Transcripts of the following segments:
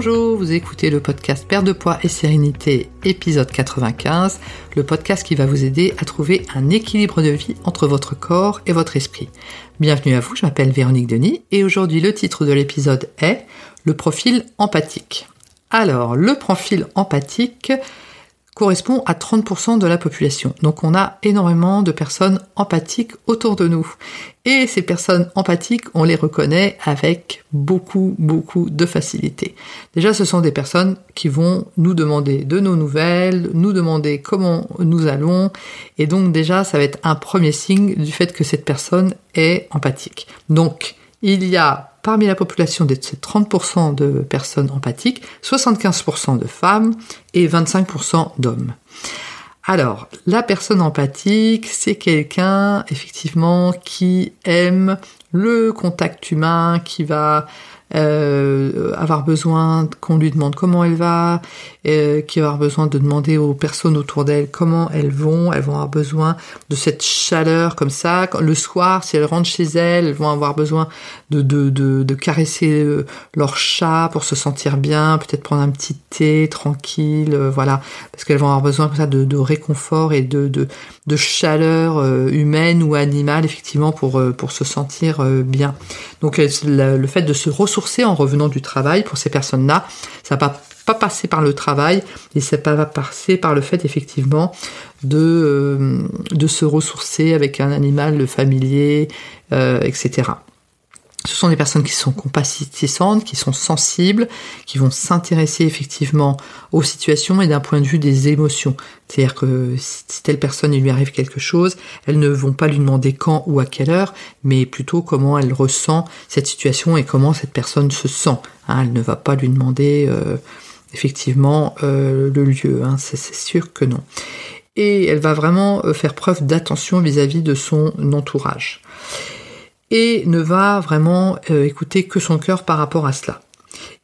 Bonjour, vous écoutez le podcast Père de poids et sérénité, épisode 95, le podcast qui va vous aider à trouver un équilibre de vie entre votre corps et votre esprit. Bienvenue à vous, je m'appelle Véronique Denis et aujourd'hui le titre de l'épisode est Le profil empathique. Alors, le profil empathique, correspond à 30% de la population. Donc on a énormément de personnes empathiques autour de nous. Et ces personnes empathiques, on les reconnaît avec beaucoup, beaucoup de facilité. Déjà, ce sont des personnes qui vont nous demander de nos nouvelles, nous demander comment nous allons. Et donc déjà, ça va être un premier signe du fait que cette personne est empathique. Donc, il y a parmi la population de ces 30% de personnes empathiques, 75% de femmes et 25% d'hommes. Alors, la personne empathique, c'est quelqu'un effectivement qui aime le contact humain, qui va euh, avoir besoin qu'on lui demande comment elle va, euh, qui va avoir besoin de demander aux personnes autour d'elle comment elles vont, elles vont avoir besoin de cette chaleur comme ça. Le soir, si elles rentrent chez elles, elles vont avoir besoin de, de, de, de caresser euh, leur chat pour se sentir bien, peut-être prendre un petit thé tranquille, euh, voilà, parce qu'elles vont avoir besoin comme ça de, de réconfort et de, de, de chaleur humaine ou animale effectivement pour, pour se sentir bien. Donc le fait de se ressourcer en revenant du travail pour ces personnes-là. Ça va pas, pas passer par le travail et ça va passer par le fait effectivement de, euh, de se ressourcer avec un animal familier, euh, etc. Ce sont des personnes qui sont compatissantes, qui sont sensibles, qui vont s'intéresser effectivement aux situations et d'un point de vue des émotions. C'est-à-dire que si telle personne il lui arrive quelque chose, elles ne vont pas lui demander quand ou à quelle heure, mais plutôt comment elle ressent cette situation et comment cette personne se sent. Hein. elle ne va pas lui demander euh, effectivement euh, le lieu, hein. c'est sûr que non. Et elle va vraiment euh, faire preuve d'attention vis-à-vis de son entourage et ne va vraiment euh, écouter que son cœur par rapport à cela.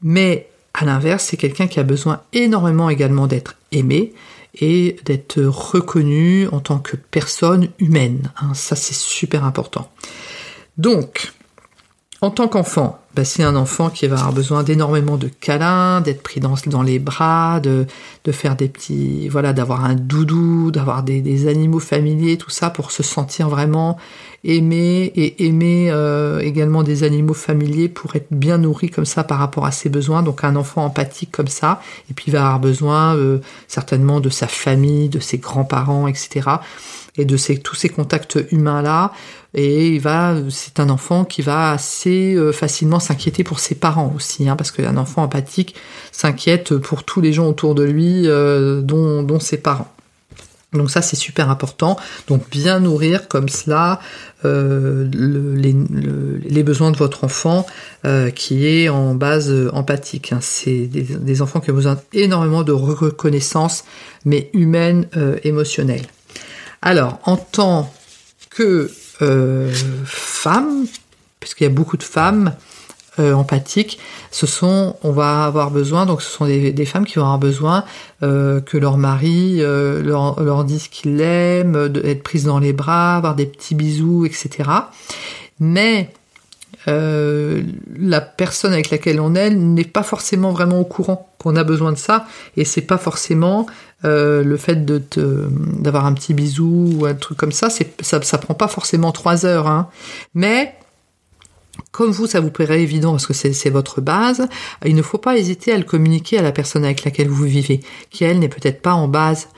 Mais à l'inverse, c'est quelqu'un qui a besoin énormément également d'être aimé et d'être reconnu en tant que personne humaine. Hein. ça, c'est super important. Donc, en tant qu'enfant, bah, c'est un enfant qui va avoir besoin d'énormément de câlins, d'être pris dans, les bras, de, faire des petits, voilà, d'avoir un doudou, d'avoir des, des, animaux familiers, tout ça pour se sentir vraiment aimé et aimer euh, également des animaux familiers pour être bien nourri comme ça par rapport à ses besoins. Donc un enfant empathique comme ça, et puis il va avoir besoin euh, certainement de sa famille, de ses grands-parents, etc. Et de tous ces contacts humains là et il va, c'est un enfant qui va assez euh, facilement s'inquiéter pour ses parents aussi, hein, parce qu'un enfant empathique s'inquiète pour tous les gens autour de lui, euh, dont, dont ses parents. Donc ça c'est super important. Donc bien nourrir comme cela euh, les, les, besoins de votre enfant qui est en base empathique. Hein. C'est des, des, enfants qui ont besoin énormément de reconnaissance, mais humaine, émotionnelle. Alors en tant que euh, femmes, puisqu'il y a beaucoup de femmes euh, empathiques, ce sont, on va avoir besoin, donc ce sont des, femmes qui vont avoir besoin euh, que leur mari leur, leur, dise qu'il l'aime, d'être prise dans les bras, avoir des petits bisous, etc. Mais la personne avec laquelle on est n'est pas forcément vraiment au courant qu'on a besoin de ça, et c'est pas forcément euh, le fait de d'avoir un petit bisou ou un truc comme ça, ça, ça prend pas forcément trois heures, hein. mais comme vous, ça vous paraît évident parce que c'est votre base, il ne faut pas hésiter à le communiquer à la personne avec laquelle vous vivez, qui elle n'est peut-être pas en base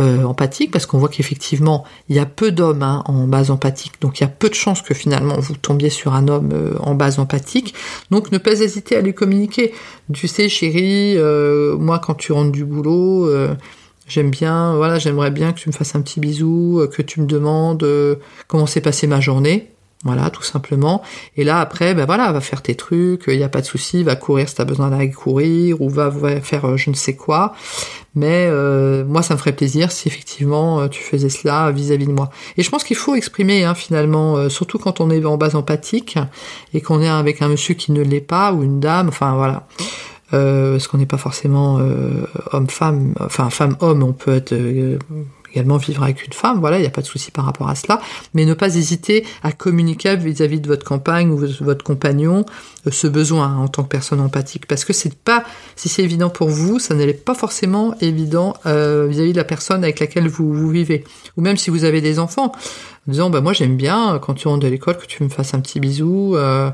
euh, empathique, parce qu'on voit qu'effectivement, il y a peu d'hommes hein, en base empathique, donc il y a peu de chances que finalement vous tombiez sur un homme euh, en base empathique. Donc ne pas hésiter à lui communiquer. Tu sais, chérie, moi quand tu rentres du boulot, J'aime bien, voilà, j'aimerais bien que tu me fasses un petit bisou, euh, que tu me demandes euh, comment s'est passée ma journée. Voilà, tout simplement. Et là, après, ben voilà, va faire tes trucs, il n'y a pas de souci, va courir si t'as besoin d'aller courir, ou va, faire euh, je ne sais quoi. Mais moi, ça me ferait plaisir si effectivement tu faisais cela vis-à-vis de moi. Et je pense qu'il faut exprimer, hein, finalement, surtout quand on est en base empathique et qu'on est avec un monsieur qui ne l'est pas ou une dame. Enfin voilà parce qu'on n'est pas forcément euh, homme-femme, enfin femme-homme, on peut être euh, également vivre avec une femme, voilà, il n'y a pas de souci par rapport à cela, mais ne pas hésiter à communiquer vis-à-vis de votre compagne ou votre compagnon euh, ce besoin hein, en tant que personne empathique, parce que c'est pas, si c'est évident pour vous, ça n'est pas forcément évident euh, vis-à-vis de la personne avec laquelle vous, vous vivez, ou même si vous avez des enfants, en disant bah moi j'aime bien quand tu rentres de l'école que tu me fasses un petit bisou. Euh,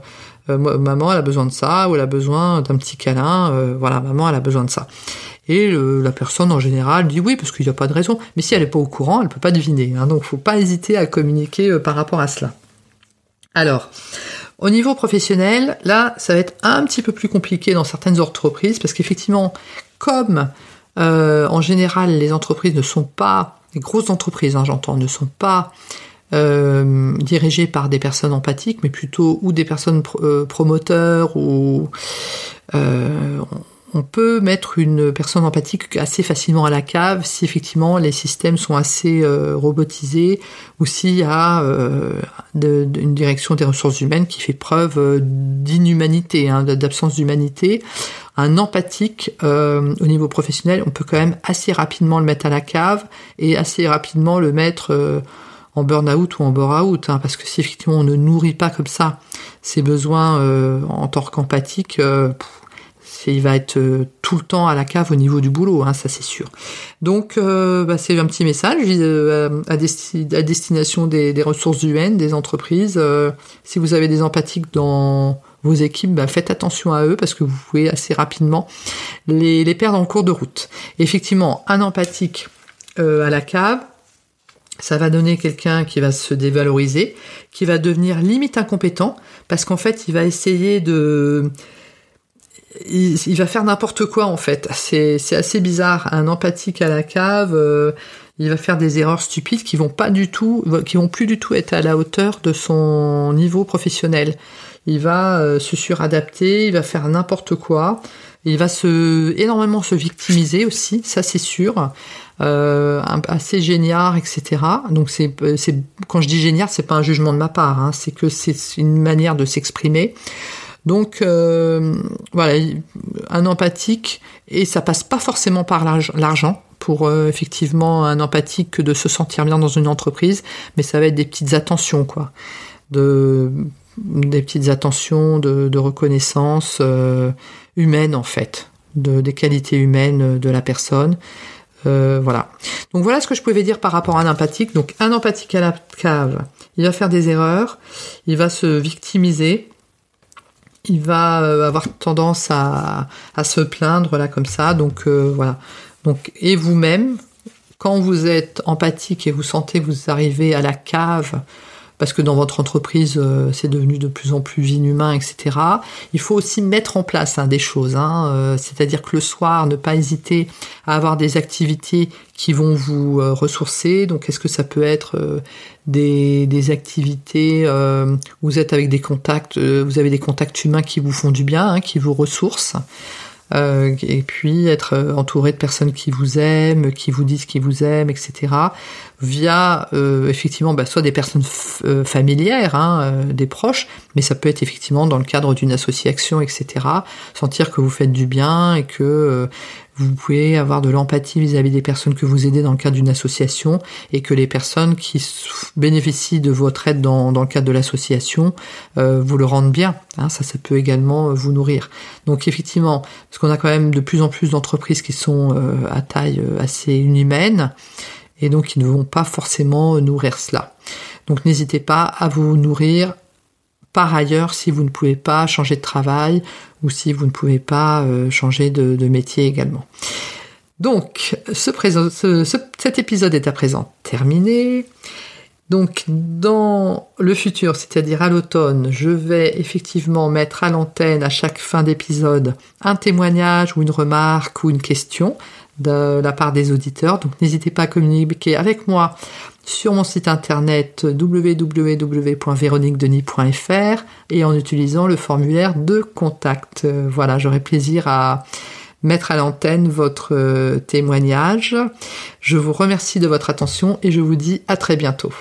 maman elle a besoin de ça ou elle a besoin d'un petit câlin. voilà, maman elle a besoin de ça. Et la personne en général dit oui parce qu'il n'y a pas de raison. Mais si elle n'est pas au courant, elle peut pas deviner. Hein, donc faut pas hésiter à communiquer par rapport à cela. Alors, au niveau professionnel, là, ça va être un petit peu plus compliqué dans certaines entreprises parce qu'effectivement, comme en général les entreprises ne sont pas les grosses entreprises, hein, j'entends, ne sont pas euh, dirigées par des personnes empathiques, mais plutôt ou des personnes euh, promoteurs ou euh, on peut mettre une personne empathique assez facilement à la cave si effectivement les systèmes sont assez robotisés ou s'il y a une direction des ressources humaines qui fait preuve d'inhumanité, hein, d'absence d'humanité. Un empathique euh, au niveau professionnel, on peut quand même assez rapidement le mettre à la cave et assez rapidement le mettre euh, en burn-out ou en bore-out, hein, parce que si effectivement on ne nourrit pas comme ça ses besoins euh, en tant qu'empathique, il va être tout le temps à la cave au niveau du boulot, hein, ça c'est sûr. Donc bah, c'est un petit message à, destination des, ressources humaines, des entreprises. si vous avez des empathiques dans vos équipes, bah, faites attention à eux parce que vous pouvez assez rapidement les, les perdre en cours de route. effectivement, un empathique euh, à la cave, ça va donner quelqu'un qui va se dévaloriser, qui va devenir limite incompétent, parce qu'en fait, il va essayer de... Il, va faire n'importe quoi en fait. C'est assez bizarre. Un empathique à la cave, euh, il va faire des erreurs stupides qui vont pas du tout, qui vont plus du tout être à la hauteur de son niveau professionnel il va euh, se suradapter, il va faire n'importe quoi, il va se énormément se victimiser aussi, ça c'est sûr, euh, assez génial, etc. Donc c'est, quand je dis génial, c'est pas un jugement de ma part, hein, c'est que c'est une manière de s'exprimer. Donc euh, voilà, un empathique et ça passe pas forcément par l'argent pour euh, effectivement un empathique de se sentir bien dans une entreprise, mais ça va être des petites attentions quoi, des petites attentions de, reconnaissance euh, humaine en fait, de, des qualités humaines de la personne. Euh, voilà. Donc voilà ce que je pouvais dire par rapport à un empathique. Donc un empathique à la cave, il va faire des erreurs, il va se victimiser, il va euh, avoir tendance à, à, se plaindre là comme ça. Donc voilà. Donc et vous-même, quand vous êtes empathique et vous sentez vous arrivez à la cave parce que dans votre entreprise, euh, c'est devenu de plus en plus inhumain, etc. Il faut aussi mettre en place hein, des choses, hein, euh, c'est-à-dire que le soir, ne pas hésiter à avoir des activités qui vont vous euh, ressourcer. Donc, est-ce que ça peut être des, des, activités où vous êtes avec des contacts, vous avez des contacts humains qui vous font du bien, hein, qui vous ressourcent. Euh, et puis être euh, entouré de personnes qui vous aiment, qui vous disent qu'ils vous aiment, etc. Via euh, effectivement bah, soit des personnes familières, hein, des proches, mais ça peut être effectivement dans le cadre d'une association, etc. Sentir que vous faites du bien et que vous pouvez avoir de l'empathie vis-à-vis des personnes que vous aidez dans le cadre d'une association et que les personnes qui bénéficient de votre aide dans, le cadre de l'association euh, vous le rendent bien. Hein, ça, ça peut également vous nourrir. Donc effectivement, parce qu'on a quand même de plus en plus d'entreprises qui sont euh, à taille euh, assez inhumaine et donc qui ne vont pas forcément nourrir cela. Donc n'hésitez pas à vous nourrir par ailleurs si vous ne pouvez pas changer de travail ou si vous ne pouvez pas euh, changer de, métier également. Donc, ce, cet épisode est à présent terminé. Donc, dans le futur, c'est-à-dire à l'automne, je vais effectivement mettre à l'antenne à chaque fin d'épisode un témoignage ou une remarque ou une question de la part des auditeurs. Donc, n'hésitez pas à communiquer avec moi sur mon site internet www.véroniquedenis.fr et en utilisant le formulaire de contact. Voilà, j'aurai plaisir à mettre à l'antenne votre euh, témoignage. Je vous remercie de votre attention et je vous dis à très bientôt.